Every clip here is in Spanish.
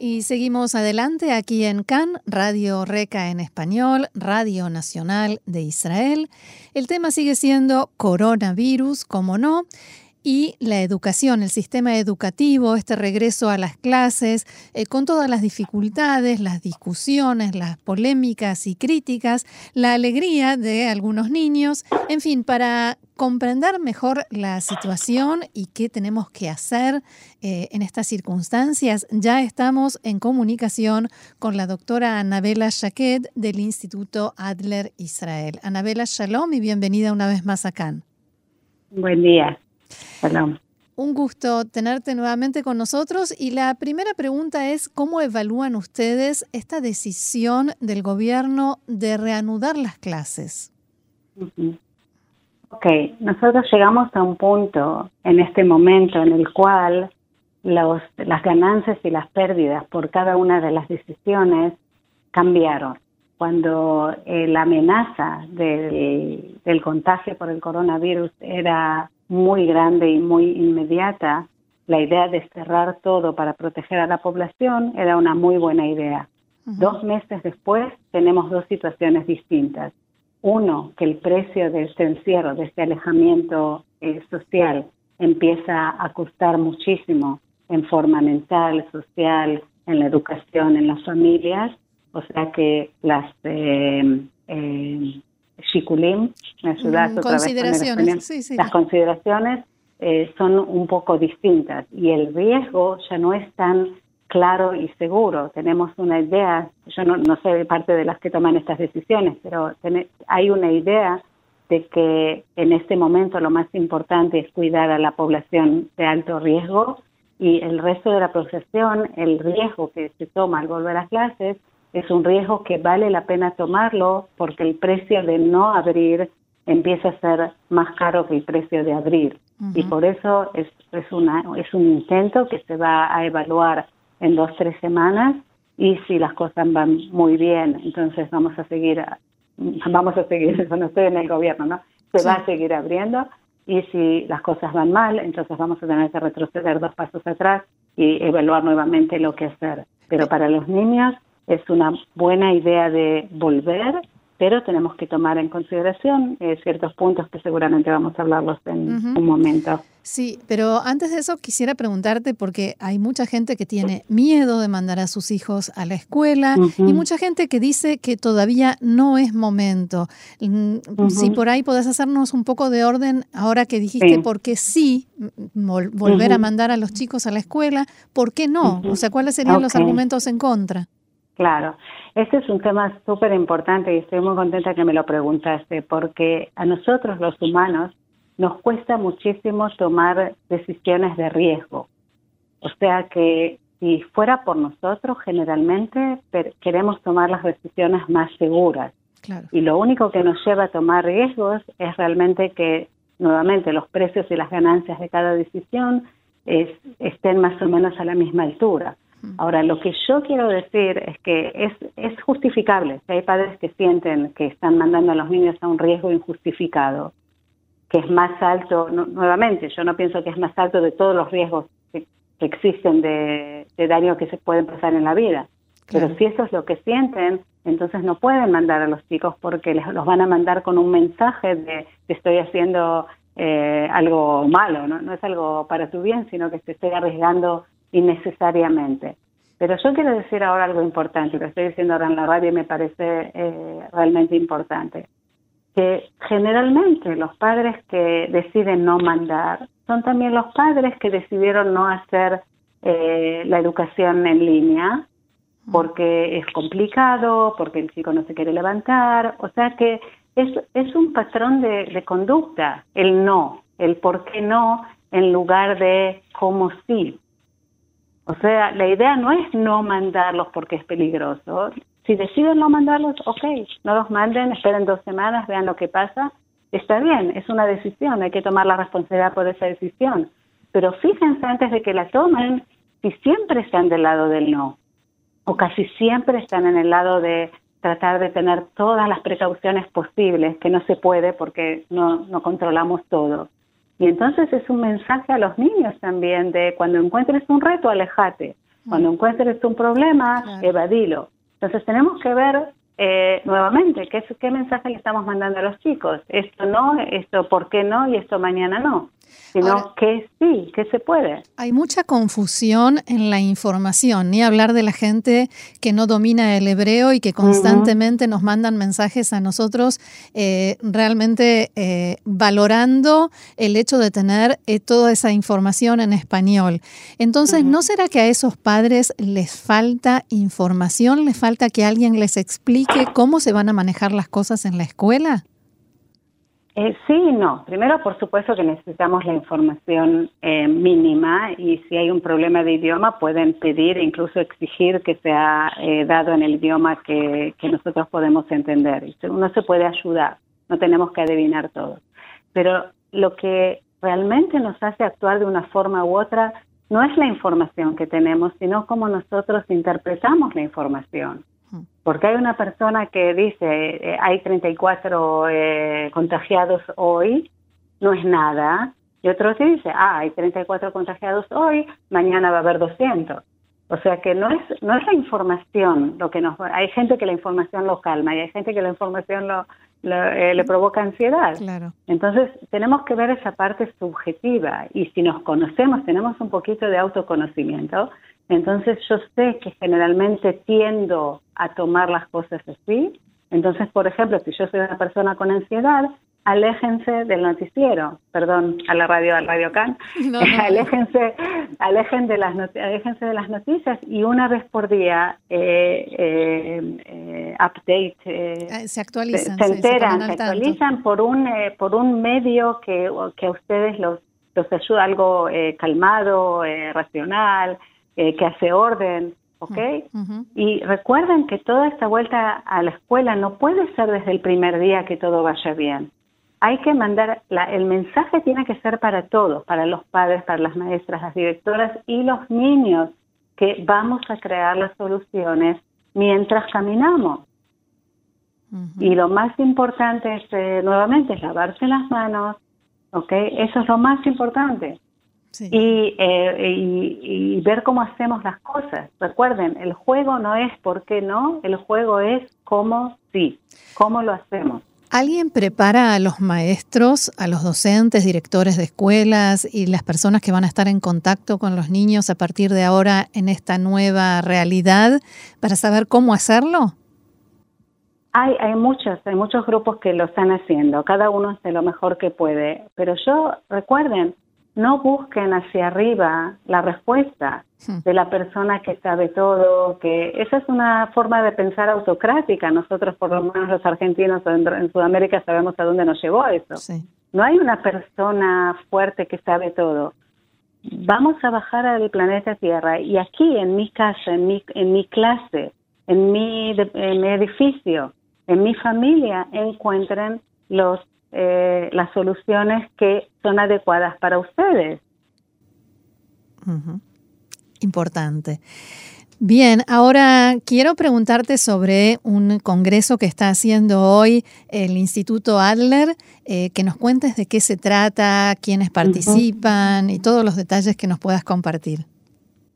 Y seguimos adelante aquí en CAN, Radio Reca en español, Radio Nacional de Israel. El tema sigue siendo coronavirus, como no y la educación, el sistema educativo, este regreso a las clases, eh, con todas las dificultades, las discusiones, las polémicas y críticas, la alegría de algunos niños, en fin, para comprender mejor la situación y qué tenemos que hacer eh, en estas circunstancias, ya estamos en comunicación con la doctora Anabela Shaquet del Instituto Adler Israel. Anabela, shalom y bienvenida una vez más acá. Buen día. Un gusto tenerte nuevamente con nosotros y la primera pregunta es cómo evalúan ustedes esta decisión del gobierno de reanudar las clases. Ok, nosotros llegamos a un punto en este momento en el cual los, las ganancias y las pérdidas por cada una de las decisiones cambiaron. Cuando eh, la amenaza del, del contagio por el coronavirus era muy grande y muy inmediata, la idea de cerrar todo para proteger a la población era una muy buena idea. Dos meses después tenemos dos situaciones distintas. Uno, que el precio de este encierro, de este alejamiento eh, social, empieza a costar muchísimo en forma mental, social, en la educación, en las familias. O sea que las eh, eh, me ayudas mm, consideraciones, Las consideraciones eh, son un poco distintas y el riesgo ya no es tan claro y seguro. Tenemos una idea, yo no, no soy parte de las que toman estas decisiones, pero hay una idea de que en este momento lo más importante es cuidar a la población de alto riesgo y el resto de la profesión, el riesgo que se toma al volver a clases es un riesgo que vale la pena tomarlo porque el precio de no abrir empieza a ser más caro que el precio de abrir. Y por eso es, es, una, es un intento que se va a evaluar en dos, tres semanas y si las cosas van muy bien, entonces vamos a seguir, vamos a seguir, eso no estoy en el gobierno, ¿no? Se va a seguir abriendo y si las cosas van mal, entonces vamos a tener que retroceder dos pasos atrás y evaluar nuevamente lo que hacer. Pero para los niños es una buena idea de volver, pero tenemos que tomar en consideración eh, ciertos puntos que seguramente vamos a hablarlos en un momento. Sí, pero antes de eso quisiera preguntarte porque hay mucha gente que tiene miedo de mandar a sus hijos a la escuela y mucha gente que dice que todavía no es momento. Mm, si por ahí podés hacernos un poco de orden ahora que dijiste por qué sí volver a mandar a los chicos a la escuela, ¿por qué no? O sea, ¿cuáles serían los argumentos en contra? Claro, este es un tema súper importante y estoy muy contenta que me lo preguntaste porque a nosotros los humanos nos cuesta muchísimo tomar decisiones de riesgo. O sea que si fuera por nosotros, generalmente queremos tomar las decisiones más seguras. Y lo único que nos lleva a tomar riesgos es realmente que nuevamente los precios y las ganancias de cada decisión estén más o menos a la misma altura. Ahora, lo que yo quiero decir es que es, es justificable. Si hay padres que sienten que están mandando a los niños a un riesgo injustificado, que es más alto, nuevamente, yo no pienso que es más alto de todos los riesgos que, existen de, daño que se pueden pasar en la vida. Pero si eso es lo que sienten, entonces no pueden mandar a los chicos porque les, los van a mandar con un mensaje de que estoy haciendo eh, algo malo, ¿no? no es algo para tu bien, sino que te estoy arriesgando innecesariamente. Pero yo quiero decir ahora algo importante, lo estoy diciendo ahora en la radio y me parece eh, realmente importante, que generalmente los padres que deciden no mandar son también los padres que decidieron no hacer eh, la educación en línea porque es complicado, porque el chico no se quiere levantar, o sea que es, es un patrón de, de conducta, el no, el por qué no en lugar de cómo sí. O sea, la idea no es no mandarlos porque es peligroso, Si deciden no mandarlos, ok, no los manden, esperen dos semanas, vean lo que pasa. Está bien, es una decisión, hay que tomar la responsabilidad por esa decisión. Pero fíjense antes de que la tomen si siempre están del lado del no, o casi siempre están en el lado de tratar de tener todas las precauciones posibles, que no se puede porque no, no controlamos todo. Y entonces es un mensaje a los niños también de cuando encuentres un reto, alejate. Cuando mm. encuentres un problema, evadilo. Entonces tenemos que ver eh, nuevamente qué, qué mensaje le estamos mandando a los chicos. Esto no, esto por qué no y esto mañana no sino que sí, que se puede. Hay mucha confusión en la información, ni hablar de la gente que no domina el hebreo y que constantemente nos mandan mensajes a nosotros eh, realmente eh, valorando el hecho de tener eh, toda esa información en español. Entonces, ¿no será que a esos padres les falta información, les falta que alguien les explique cómo se van a manejar las cosas en la escuela? Eh, sí no. Primero, por supuesto que necesitamos la información eh, mínima y si hay un problema de idioma pueden pedir e incluso exigir que sea eh, dado en el idioma que, que, nosotros podemos entender. Uno se puede ayudar, no tenemos que adivinar todo. Pero lo que realmente nos hace actuar de una forma u otra no es la información que tenemos, sino cómo nosotros interpretamos la información. Porque hay una persona que dice, eh, hay 34 eh, contagiados hoy, no es nada, y otro que dice, ah, hay 34 contagiados hoy, mañana va a haber 200. O sea que no es no es la información lo que nos hay gente que la información lo calma y hay gente que la información lo, eh, le provoca ansiedad. Claro. Entonces tenemos que ver esa parte subjetiva y si nos conocemos, tenemos un poquito de autoconocimiento, entonces yo sé que generalmente tiendo a tomar las cosas así. Entonces, por ejemplo, si yo soy una persona con ansiedad, aléjense del noticiero, perdón, a la radio, al Radio Can, aléjense, alejen de las aléjense de las noticias y una vez por día eh, eh, eh update, eh, se actualizan, se, enteran, se, actualizan por un por un medio que, que a ustedes los los ayuda algo calmado, racional, eh, que hace orden, ¿ok? Y recuerden que toda esta vuelta a la escuela no puede ser desde el primer día que todo vaya bien. Hay que mandar, el mensaje tiene que ser para todos, para los padres, para las maestras, las directoras y los niños, que vamos a crear las soluciones mientras caminamos. Y lo más importante es, eh, nuevamente, es lavarse las manos, ¿ok? Eso es lo más importante. Eh, y, ver cómo hacemos las cosas. Recuerden, el juego no es por qué no, el juego es cómo sí, cómo lo hacemos. ¿Alguien prepara a los maestros, a los docentes, directores de escuelas y las personas que van a estar en contacto con los niños a partir de ahora en esta nueva realidad para saber cómo hacerlo? Hay, hay muchos, hay muchos grupos que lo están haciendo, cada uno hace lo mejor que puede, pero yo, recuerden, no busquen hacia arriba la respuesta hmm. de la persona que sabe todo, que esa es una forma de pensar autocrática. Nosotros, por lo menos los argentinos en, Sudamérica, sabemos a dónde nos llevó eso. No hay una persona fuerte que sabe todo. Vamos a bajar al planeta Tierra y aquí en mi casa, en mi, en mi clase, en mi, en mi edificio, en mi familia, encuentren los eh, las soluciones que son adecuadas para ustedes. Importante. Bien, ahora quiero preguntarte sobre un congreso que está haciendo hoy el Instituto Adler, eh, que nos cuentes de qué se trata, quiénes participan y todos los detalles que nos puedas compartir.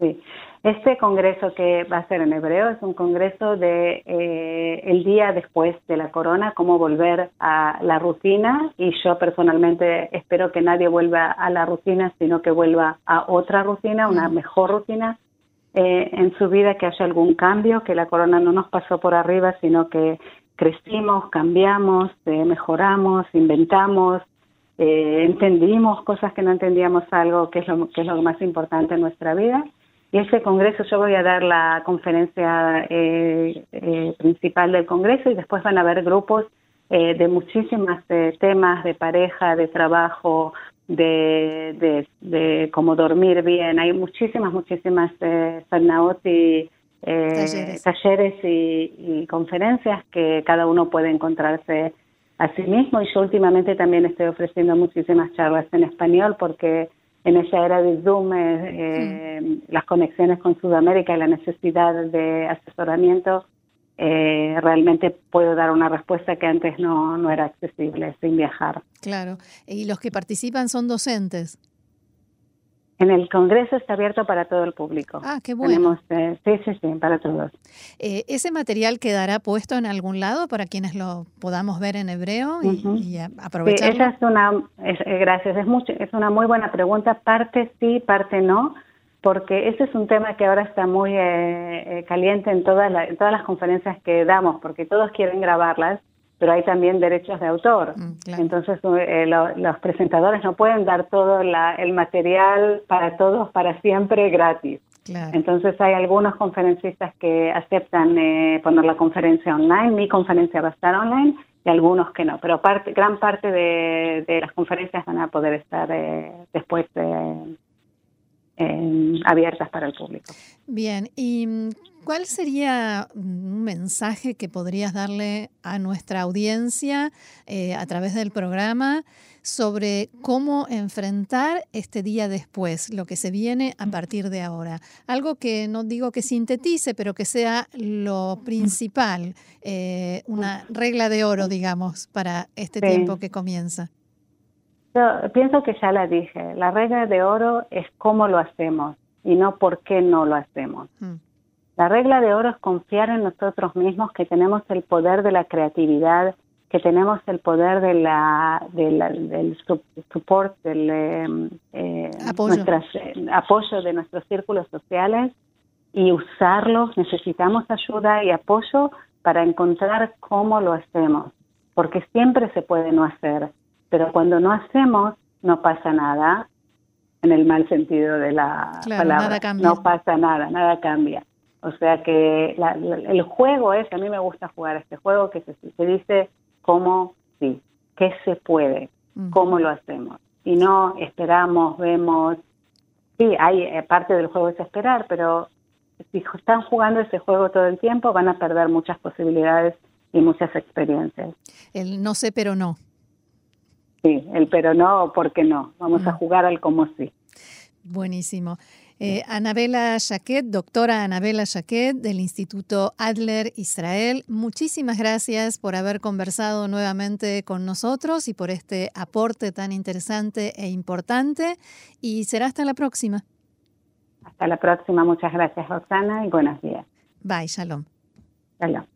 Sí. Este congreso que va a ser en hebreo es un congreso de eh, el día después de la corona, cómo volver a la rutina. Y yo personalmente espero que nadie vuelva a la rutina, sino que vuelva a otra rutina, una mejor rutina eh, en su vida, que haya algún cambio, que la corona no nos pasó por arriba, sino que crecimos, cambiamos, eh, mejoramos, inventamos, entendimos cosas que no entendíamos algo, que es lo, que es lo más importante en nuestra vida y ese congreso yo voy a dar la conferencia eh, eh, principal del congreso y después van a haber grupos eh, de muchísimos temas de pareja, de trabajo, de, de, cómo dormir bien. Hay muchísimas, muchísimas eh, y eh, talleres, y, conferencias que cada uno puede encontrarse a sí mismo. Y yo últimamente también estoy ofreciendo muchísimas charlas en español porque en esa era de Zoom, eh, las conexiones con Sudamérica y la necesidad de asesoramiento, eh, realmente puedo dar una respuesta que antes no, no era accesible sin viajar. Claro. ¿Y los que participan son docentes? En el Congreso está abierto para todo el público. Ah, qué bueno. Eh, sí, sí, sí, para todos. Eh, ¿Ese material quedará puesto en algún lado para quienes lo podamos ver en hebreo y, aprovecharlo? Sí, esa es una, eh, gracias, es, mucho, es una muy buena pregunta. Parte sí, parte no, porque ese es un tema que ahora está muy caliente en todas, en todas las conferencias que damos, porque todos quieren grabarlas pero hay también derechos de autor. Mm, Entonces eh, los presentadores no pueden dar todo el material para todos para siempre gratis. Entonces hay algunos conferencistas que aceptan eh, poner la conferencia online, mi conferencia va a estar online y algunos que no, pero parte, gran parte de, las conferencias van a poder estar eh, después abiertas para el público. Bien, y mm, ¿Cuál sería un mensaje que podrías darle a nuestra audiencia eh, a través del programa sobre cómo enfrentar este día después, lo que se viene a partir de ahora? Algo que no digo que sintetice, pero que sea lo principal, eh, una regla de oro, digamos, para este tiempo que comienza. Yo pienso que ya la dije, la regla de oro es cómo lo hacemos y no por qué no lo hacemos. Mm. La regla de oro es confiar en nosotros mismos, que tenemos el poder de la creatividad, que tenemos el poder de la, del support, del eh, apoyo. Eh, apoyo de nuestros círculos sociales y usarlos. Necesitamos ayuda y apoyo para encontrar cómo lo hacemos, porque siempre se puede no hacer, pero cuando no hacemos no pasa nada, en el mal sentido de la palabra. No pasa nada, nada cambia. O sea que el juego es, a mí me gusta jugar este juego que se, dice cómo sí, qué se puede, cómo lo hacemos. Y no esperamos, vemos, sí, hay eh, parte del juego es esperar, pero si están jugando ese juego todo el tiempo van a perder muchas posibilidades y muchas experiencias. El no sé pero no. Sí, el pero no, porque no. Vamos a jugar al como sí. Buenísimo. Eh, Anabela Jaquet, doctora Anabela Jaquet del Instituto Adler Israel, muchísimas gracias por haber conversado nuevamente con nosotros y por este aporte tan interesante e importante. Y será hasta la próxima. Hasta la próxima. Muchas gracias, Roxana, y buenos días. Bye, shalom. Shalom.